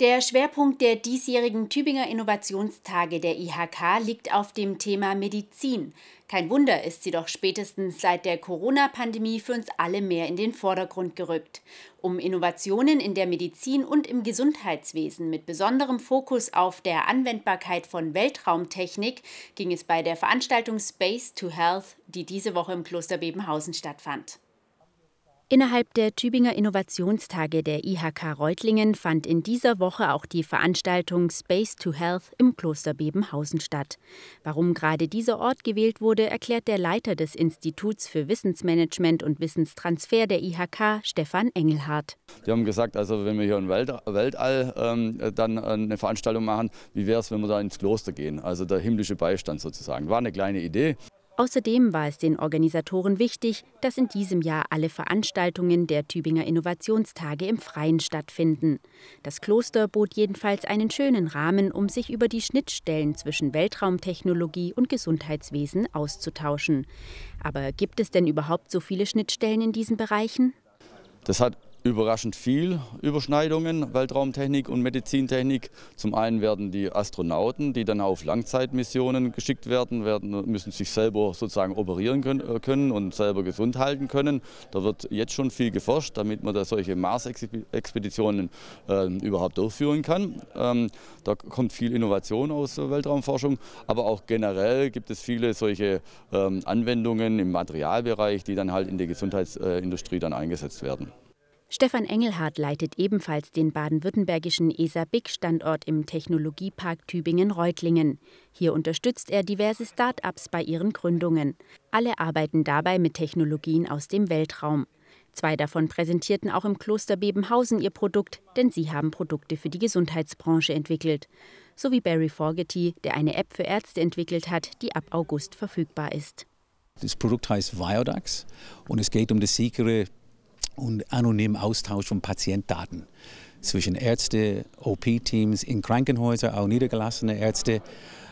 Der Schwerpunkt der diesjährigen Tübinger Innovationstage der IHK liegt auf dem Thema Medizin. Kein Wunder ist sie doch spätestens seit der Corona-Pandemie für uns alle mehr in den Vordergrund gerückt. Um Innovationen in der Medizin und im Gesundheitswesen mit besonderem Fokus auf der Anwendbarkeit von Weltraumtechnik ging es bei der Veranstaltung Space to Health, die diese Woche im Kloster Bebenhausen stattfand. Innerhalb der Tübinger Innovationstage der IHK Reutlingen fand in dieser Woche auch die Veranstaltung Space to Health im Kloster Bebenhausen statt. Warum gerade dieser Ort gewählt wurde, erklärt der Leiter des Instituts für Wissensmanagement und Wissenstransfer der IHK, Stefan Engelhardt. Die haben gesagt, also wenn wir hier im Weltall ähm, dann eine Veranstaltung machen, wie wäre es, wenn wir da ins Kloster gehen? Also der himmlische Beistand sozusagen. War eine kleine Idee. Außerdem war es den Organisatoren wichtig, dass in diesem Jahr alle Veranstaltungen der Tübinger Innovationstage im Freien stattfinden. Das Kloster bot jedenfalls einen schönen Rahmen, um sich über die Schnittstellen zwischen Weltraumtechnologie und Gesundheitswesen auszutauschen. Aber gibt es denn überhaupt so viele Schnittstellen in diesen Bereichen? Das hat überraschend viel Überschneidungen, Weltraumtechnik und Medizintechnik. Zum einen werden die Astronauten, die dann auf Langzeitmissionen geschickt werden, werden müssen sich selber sozusagen operieren äh, können und selber gesund halten können. Da wird jetzt schon viel geforscht, damit man da solche Mars-Expeditionen äh, überhaupt durchführen kann. Ähm, da kommt viel Innovation aus der Weltraumforschung, aber auch generell gibt es viele solche ähm, Anwendungen im Materialbereich, die dann halt in der Gesundheitsindustrie dann eingesetzt werden. Stefan Engelhardt leitet ebenfalls den baden-württembergischen ESA-BIC-Standort im Technologiepark Tübingen-Reutlingen. Hier unterstützt er diverse Start-ups bei ihren Gründungen. Alle arbeiten dabei mit Technologien aus dem Weltraum. Zwei davon präsentierten auch im Kloster Bebenhausen ihr Produkt, denn sie haben Produkte für die Gesundheitsbranche entwickelt. So wie Barry Forgety, der eine App für Ärzte entwickelt hat, die ab August verfügbar ist. Das Produkt heißt Viodax und es geht um das sichere und anonymen Austausch von Patientdaten zwischen Ärzte, OP-Teams in Krankenhäusern, auch niedergelassene Ärzte.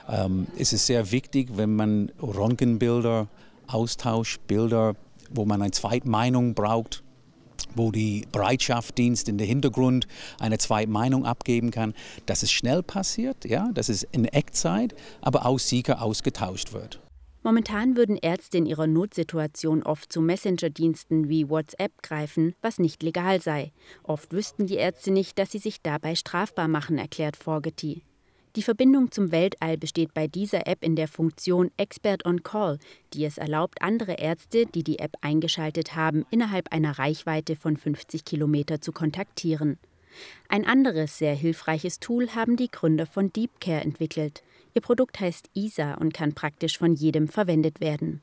Ähm, es ist sehr wichtig, wenn man Röntgenbilder austauscht, Bilder, wo man eine Zweitmeinung braucht, wo die Bereitschaftsdienst in der Hintergrund eine Zweitmeinung abgeben kann, dass es schnell passiert, ja, dass es in Echtzeit, aber auch sicher ausgetauscht wird. Momentan würden Ärzte in ihrer Notsituation oft zu Messenger-Diensten wie WhatsApp greifen, was nicht legal sei. Oft wüssten die Ärzte nicht, dass sie sich dabei strafbar machen, erklärt Forgety. Die Verbindung zum Weltall besteht bei dieser App in der Funktion Expert on Call, die es erlaubt, andere Ärzte, die die App eingeschaltet haben, innerhalb einer Reichweite von 50 Kilometer zu kontaktieren. Ein anderes sehr hilfreiches Tool haben die Gründer von DeepCare entwickelt. Ihr Produkt heißt ISA und kann praktisch von jedem verwendet werden.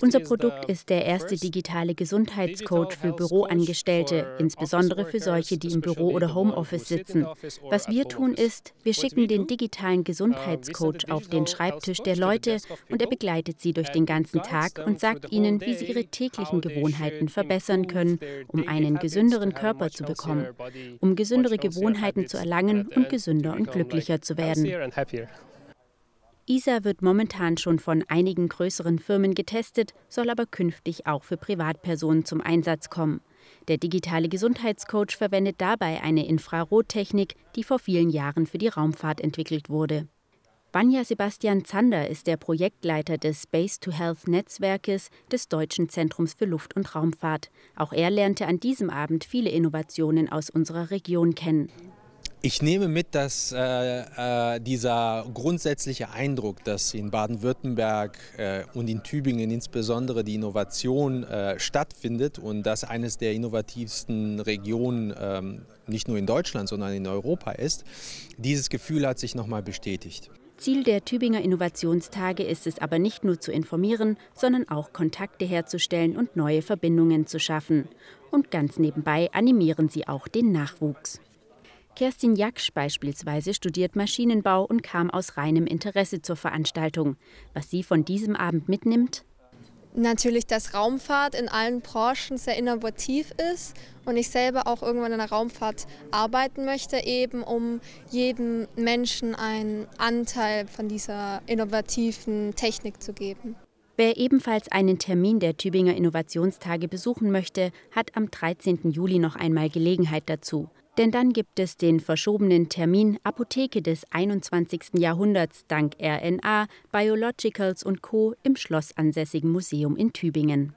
Unser Produkt ist der erste digitale Gesundheitscoach für Büroangestellte, insbesondere für solche, die im Büro oder Homeoffice sitzen. Was wir tun ist, wir schicken den digitalen Gesundheitscoach auf den Schreibtisch der Leute und er begleitet sie durch den ganzen Tag und sagt ihnen, wie sie ihre täglichen Gewohnheiten verbessern können, um einen gesünderen Körper zu bekommen, um gesündere Gewohnheiten zu erlangen und gesünder und glücklicher zu werden. ISA wird momentan schon von einigen größeren Firmen getestet, soll aber künftig auch für Privatpersonen zum Einsatz kommen. Der digitale Gesundheitscoach verwendet dabei eine Infrarottechnik, die vor vielen Jahren für die Raumfahrt entwickelt wurde. Banja Sebastian Zander ist der Projektleiter des Space to Health Netzwerkes des Deutschen Zentrums für Luft- und Raumfahrt. Auch er lernte an diesem Abend viele Innovationen aus unserer Region kennen. Ich nehme mit, dass äh, äh, dieser grundsätzliche Eindruck, dass in Baden-Württemberg äh, und in Tübingen insbesondere die Innovation äh, stattfindet und dass eines der innovativsten Regionen ähm, nicht nur in Deutschland, sondern in Europa ist, dieses Gefühl hat sich nochmal bestätigt. Ziel der Tübinger Innovationstage ist es aber nicht nur zu informieren, sondern auch Kontakte herzustellen und neue Verbindungen zu schaffen. Und ganz nebenbei animieren sie auch den Nachwuchs. Kerstin Jaksch beispielsweise studiert Maschinenbau und kam aus reinem Interesse zur Veranstaltung. Was sie von diesem Abend mitnimmt? Natürlich, dass Raumfahrt in allen Branchen sehr innovativ ist und ich selber auch irgendwann in der Raumfahrt arbeiten möchte, eben um jedem Menschen einen Anteil von dieser innovativen Technik zu geben. Wer ebenfalls einen Termin der Tübinger Innovationstage besuchen möchte, hat am 13. Juli noch einmal Gelegenheit dazu. Denn dann gibt es den verschobenen Termin Apotheke des 21. Jahrhunderts dank RNA, Biologicals und Co. im schlossansässigen Museum in Tübingen.